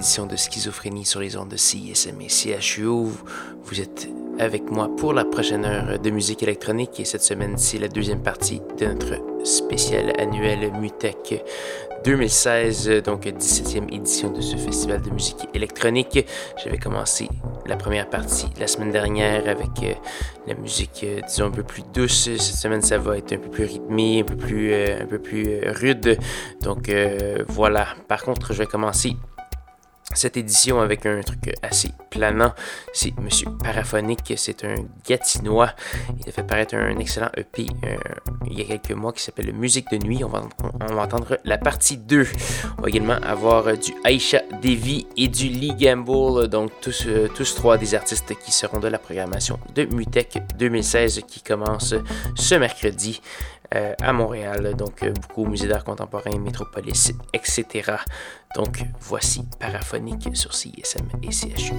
édition de Schizophrénie sur les ondes de CISM et CHU. Vous êtes avec moi pour la prochaine heure de musique électronique et cette semaine, c'est la deuxième partie de notre spécial annuel Mutech 2016, donc 17e édition de ce festival de musique électronique. J'avais commencé la première partie la semaine dernière avec euh, la musique, euh, disons, un peu plus douce. Cette semaine, ça va être un peu plus rythmé, un peu plus, euh, un peu plus rude. Donc voilà. Par contre, je vais commencer cette édition avec un truc assez planant. C'est Monsieur Paraphonique, c'est un Gatinois. Il a fait paraître un excellent EP euh, il y a quelques mois qui s'appelle Musique de nuit. On va, entendre la partie 2. On va également avoir du Aisha Devi et du Lee Gamble, donc tous, euh, tous trois des artistes qui seront de la programmation de Mutech 2016 qui commence ce mercredi. Euh, à Montréal, donc beaucoup au Musée d'art contemporain, Métropolis, etc. Donc voici Paraphonique sur CISM et CHU.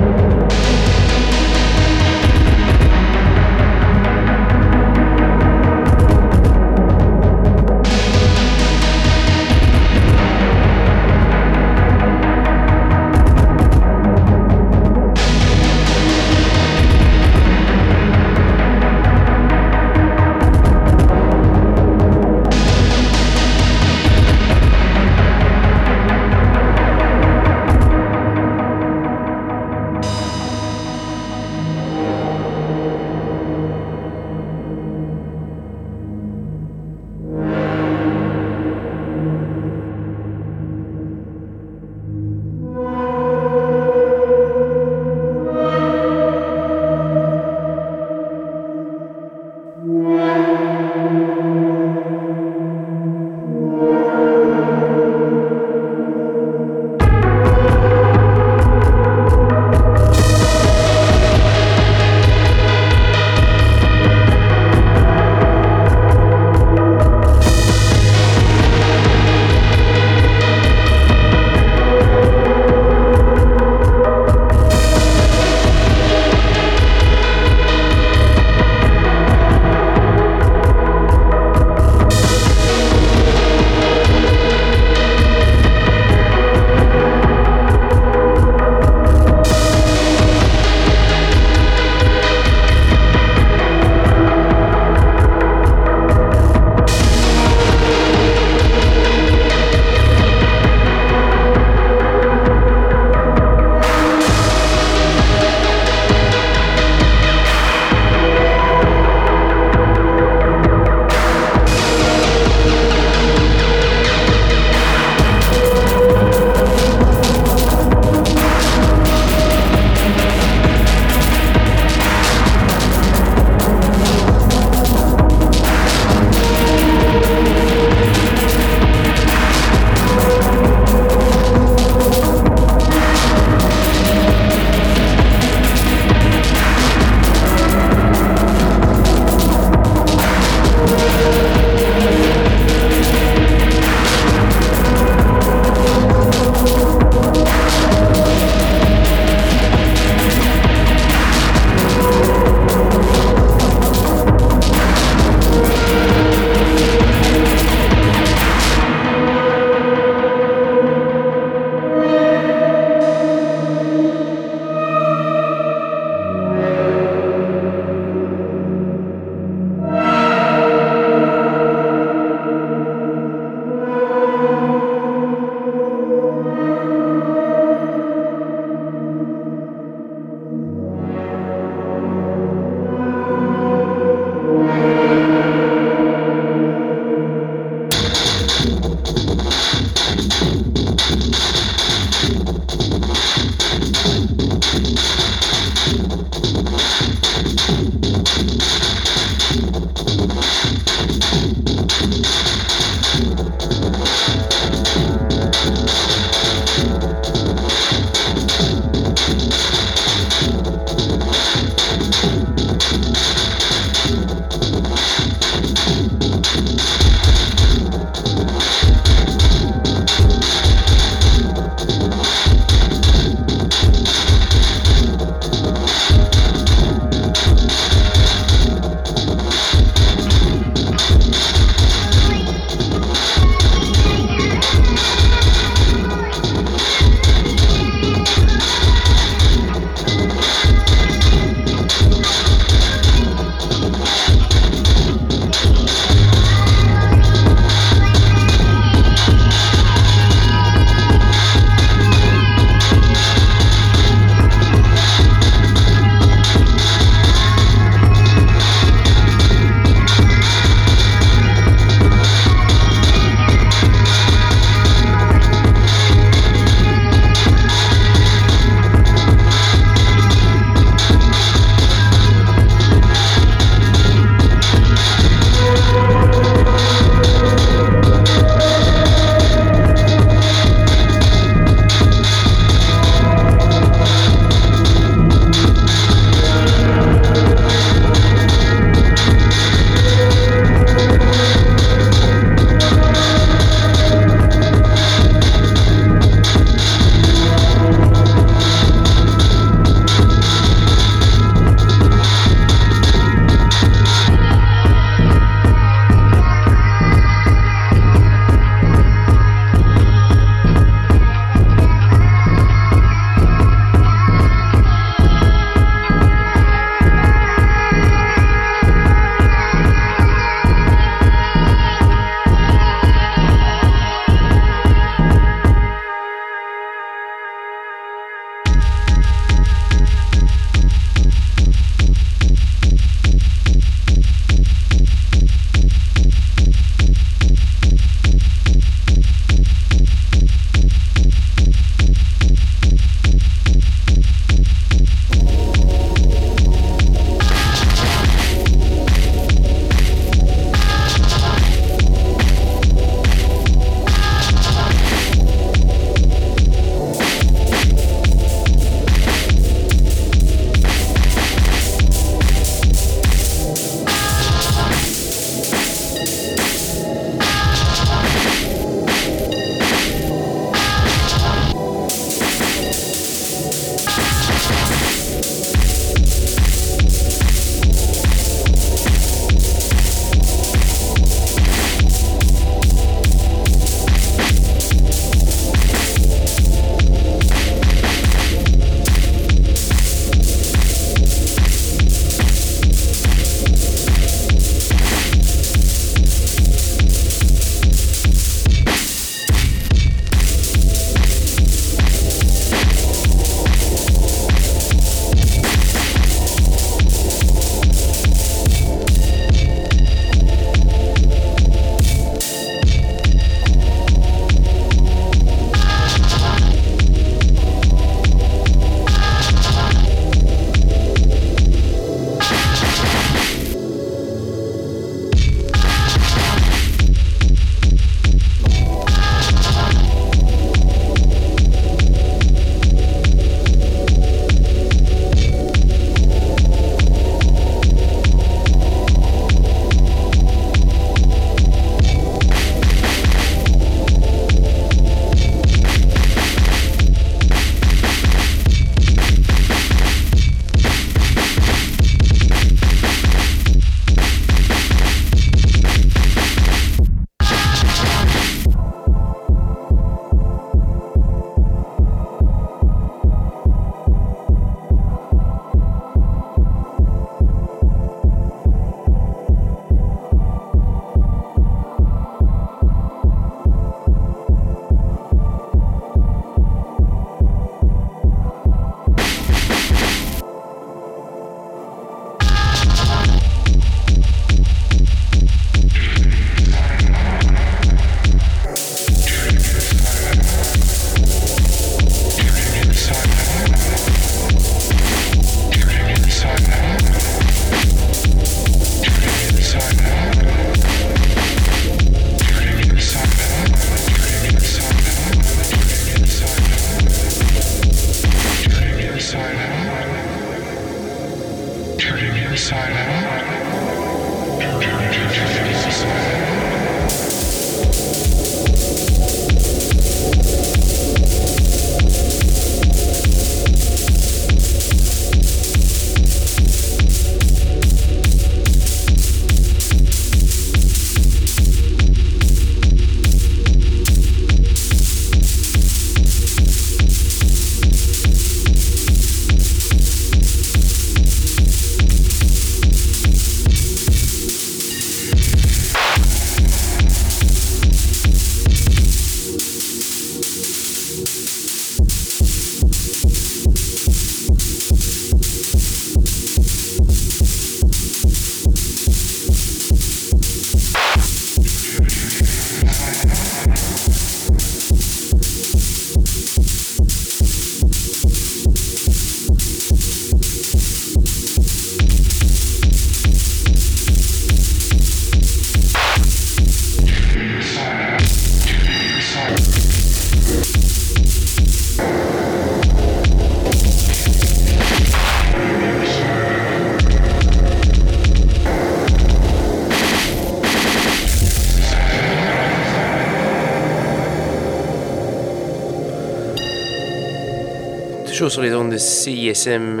CISM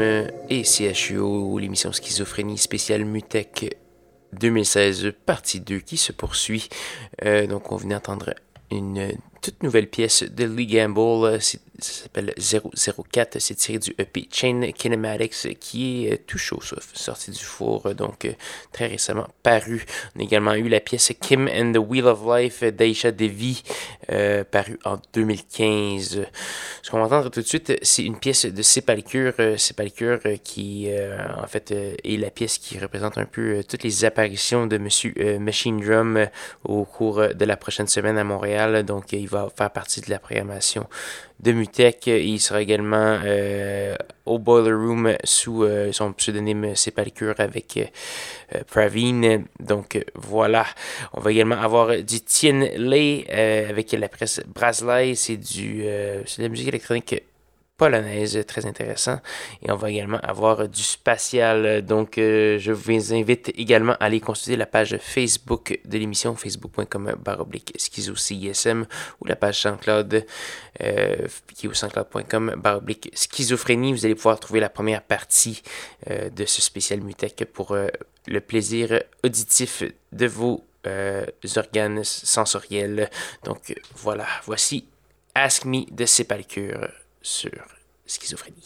et CHUO, l'émission Schizophrénie spéciale Mutech 2016, partie 2 qui se poursuit. Euh, donc, on venait d'entendre une toute nouvelle pièce de Lee Gamble ça s'appelle 004. C'est tiré du EP Chain Kinematics qui est euh, tout chaud, sorti du four, donc euh, très récemment paru. On a également eu la pièce Kim and the Wheel of Life d'Aisha Devi, euh, paru en 2015. Ce qu'on va entendre tout de suite, c'est une pièce de Sépalcure, Sépalcure qui en fait est la pièce qui représente un peu toutes les apparitions de Monsieur Machine Drum au cours de la prochaine semaine à Montréal. Donc va faire partie de la programmation de Mutech. Il sera également euh, au Boiler Room sous euh, son pseudonyme Sépalcure avec euh, Praveen. Donc voilà. On va également avoir du Tien Lei avec la presse Brasley. C'est du de la musique électronique polonaise, très intéressant. Et on va également avoir du spatial. Donc, euh, je vous invite également à aller consulter la page Facebook de l'émission, facebook.com baroblique schizo-CISM ou la page SoundCloud euh, qui est au soundcloud.com baroblique schizophrénie. Vous allez pouvoir trouver la première partie euh, de ce spécial Mutech pour le plaisir auditif de vos organes sensoriels. Donc, voilà, voici Ask Me de Sépalcure sur schizophrénie.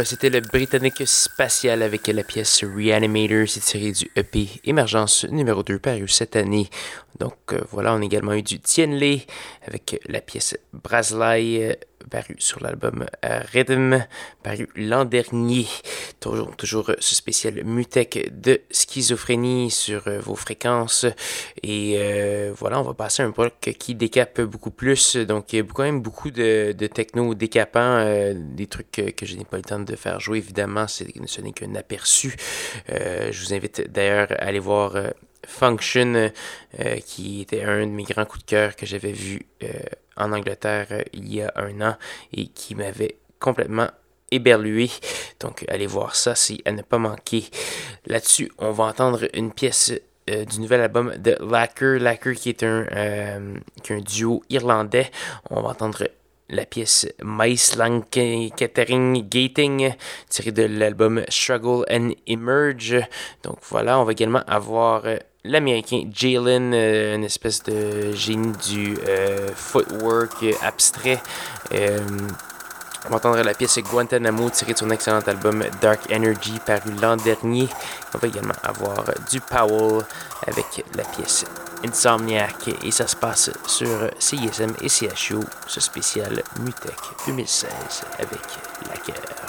Euh, c'était le Britannique Spatial avec la pièce Reanimator, c'est tiré du EP Émergence numéro 2 paru cette année. Donc euh, voilà, on a également eu du Tienley avec la pièce Braslai paru sur l'album euh, Rhythm, paru l'an dernier. Toujours, ce spécial Mutec de schizophrénie sur euh, vos fréquences. Et euh, voilà, on va passer à un bloc qui décape beaucoup plus. Donc, il y a quand même beaucoup de, de techno décapant, des trucs que, je n'ai pas le temps de faire jouer. Évidemment, ce n'est qu'un aperçu. je vous invite d'ailleurs à aller voir Function, qui était un de mes grands coups de cœur que j'avais vu en Angleterre euh, il y a un an et qui m'avait complètement éberlué. Donc allez voir ça, c'est à ne pas manquer. Là-dessus, on va entendre une pièce euh, du nouvel album de Lacker. Lacker euh, qui est un duo irlandais. On va entendre la pièce Lang Catering Gating, tirée de l'album Struggle and Emerge. Donc voilà, on va également avoir euh, l'américain Jalen, euh, une espèce de génie du euh, footwork abstrait. On va entendre la pièce Guantanamo tirée de son excellent album Dark Energy paru l'an dernier. On va également avoir du Powell avec la pièce Insomniac et ça se passe sur CISM et CHU, ce spécial Mutec 2016 avec la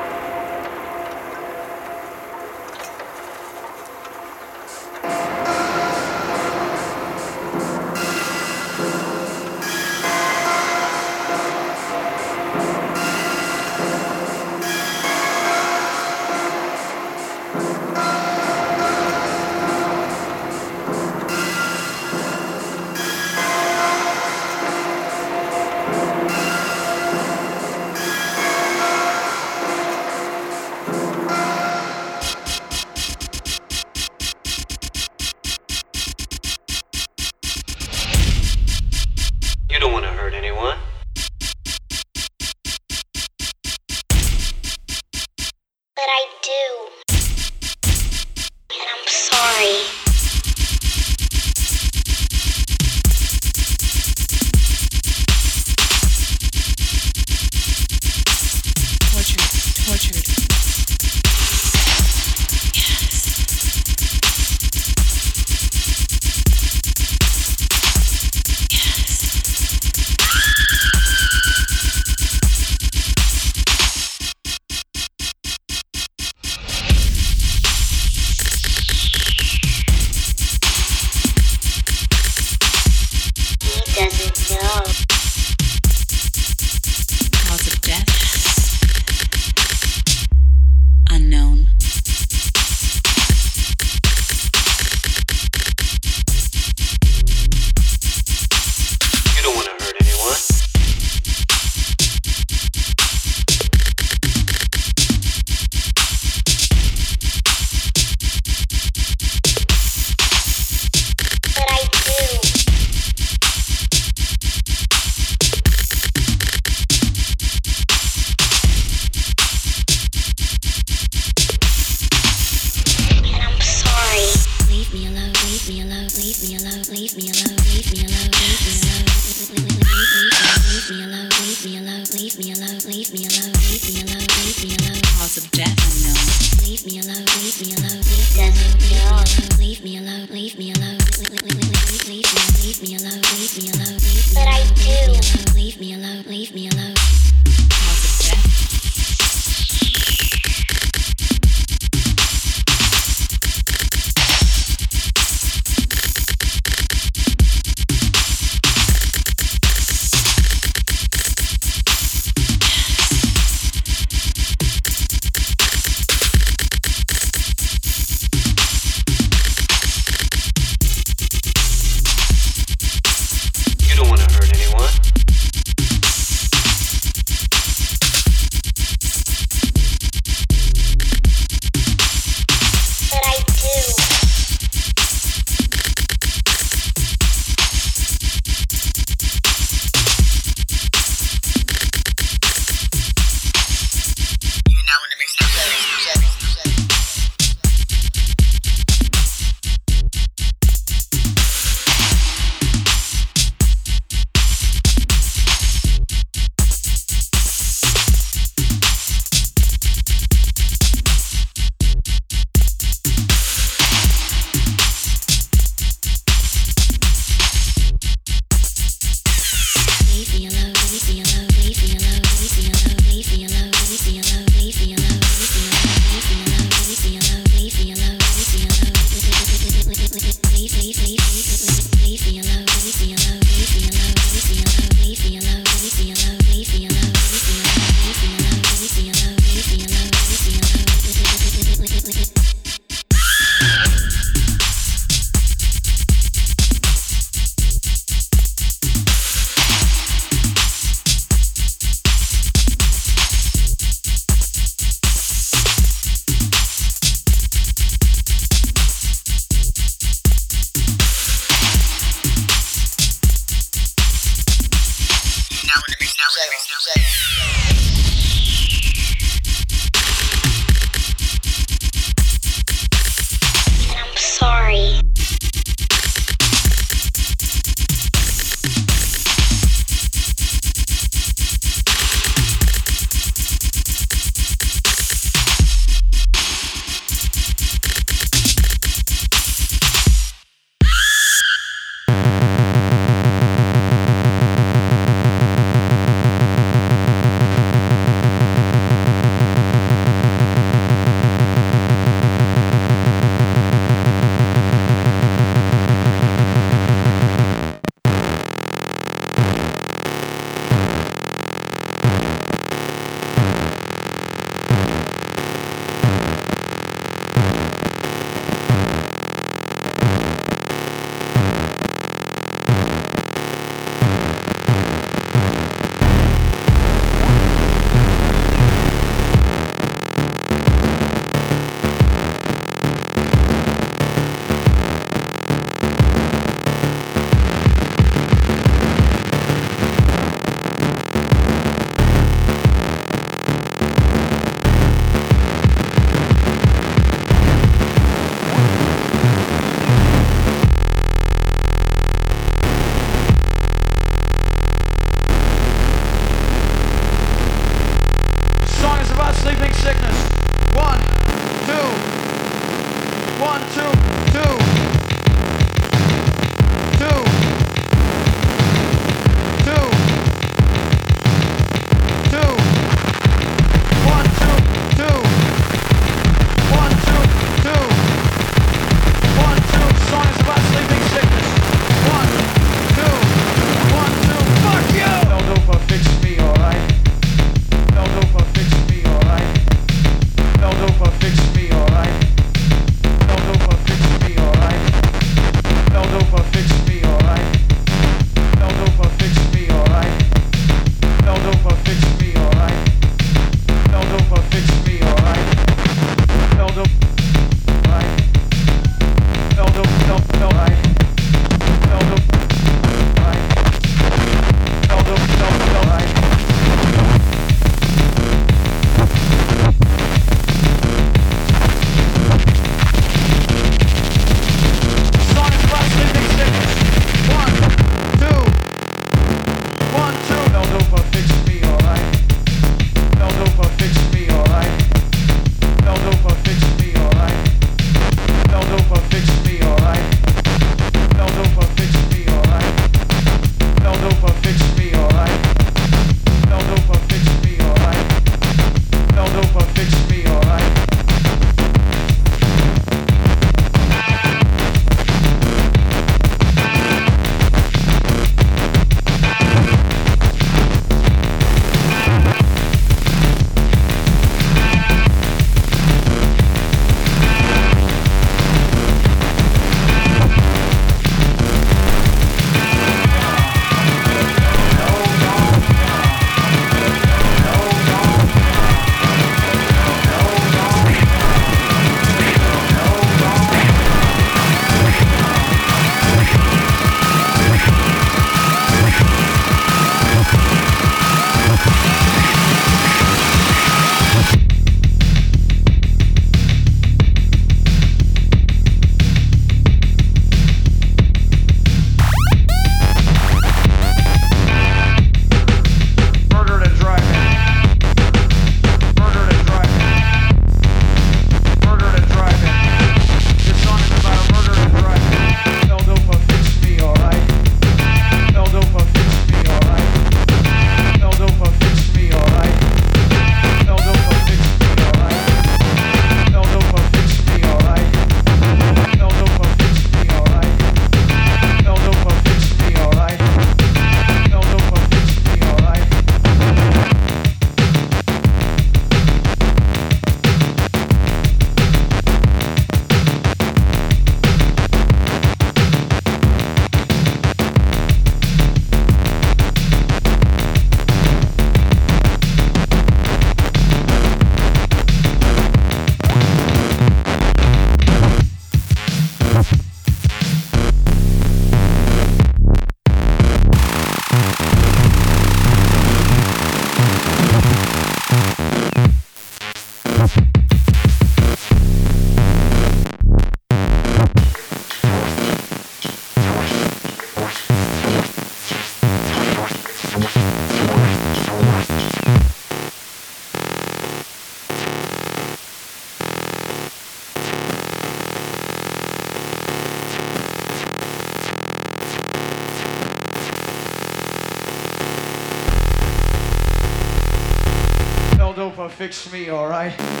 fix me, alright?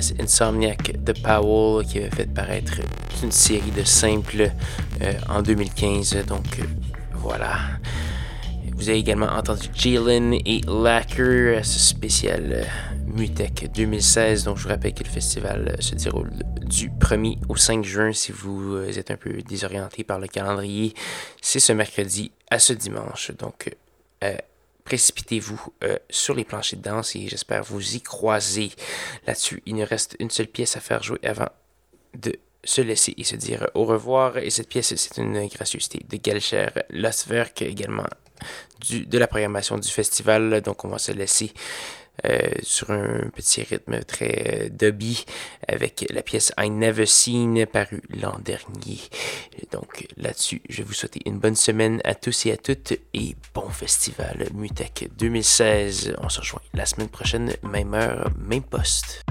Pièce Insomniac de Powell qui avait fait paraître une série de simples euh, en 2015. Donc, euh, voilà. Vous avez également entendu Jalen et Lacker, ce spécial euh, Mutec 2016. Donc, je vous rappelle que le festival se déroule du 1er au 5 juin. Si vous êtes un peu désorienté par le calendrier, c'est ce mercredi à ce dimanche. Donc, précipitez-vous euh, sur les planchers de danse et j'espère vous y croiser là-dessus. Il nous reste une seule pièce à faire jouer avant de se laisser et se dire au revoir. Et cette pièce, c'est une gracieuseté de Galcher Loswerk également du, de la programmation du festival. Donc, on va se laisser sur un petit rythme très euh, dubby avec la pièce I Never Seen parue l'an dernier. Donc là-dessus, je vous souhaiter une bonne semaine à tous et à toutes et bon festival Mutec 2016. On se rejoint la semaine prochaine, même heure, même poste.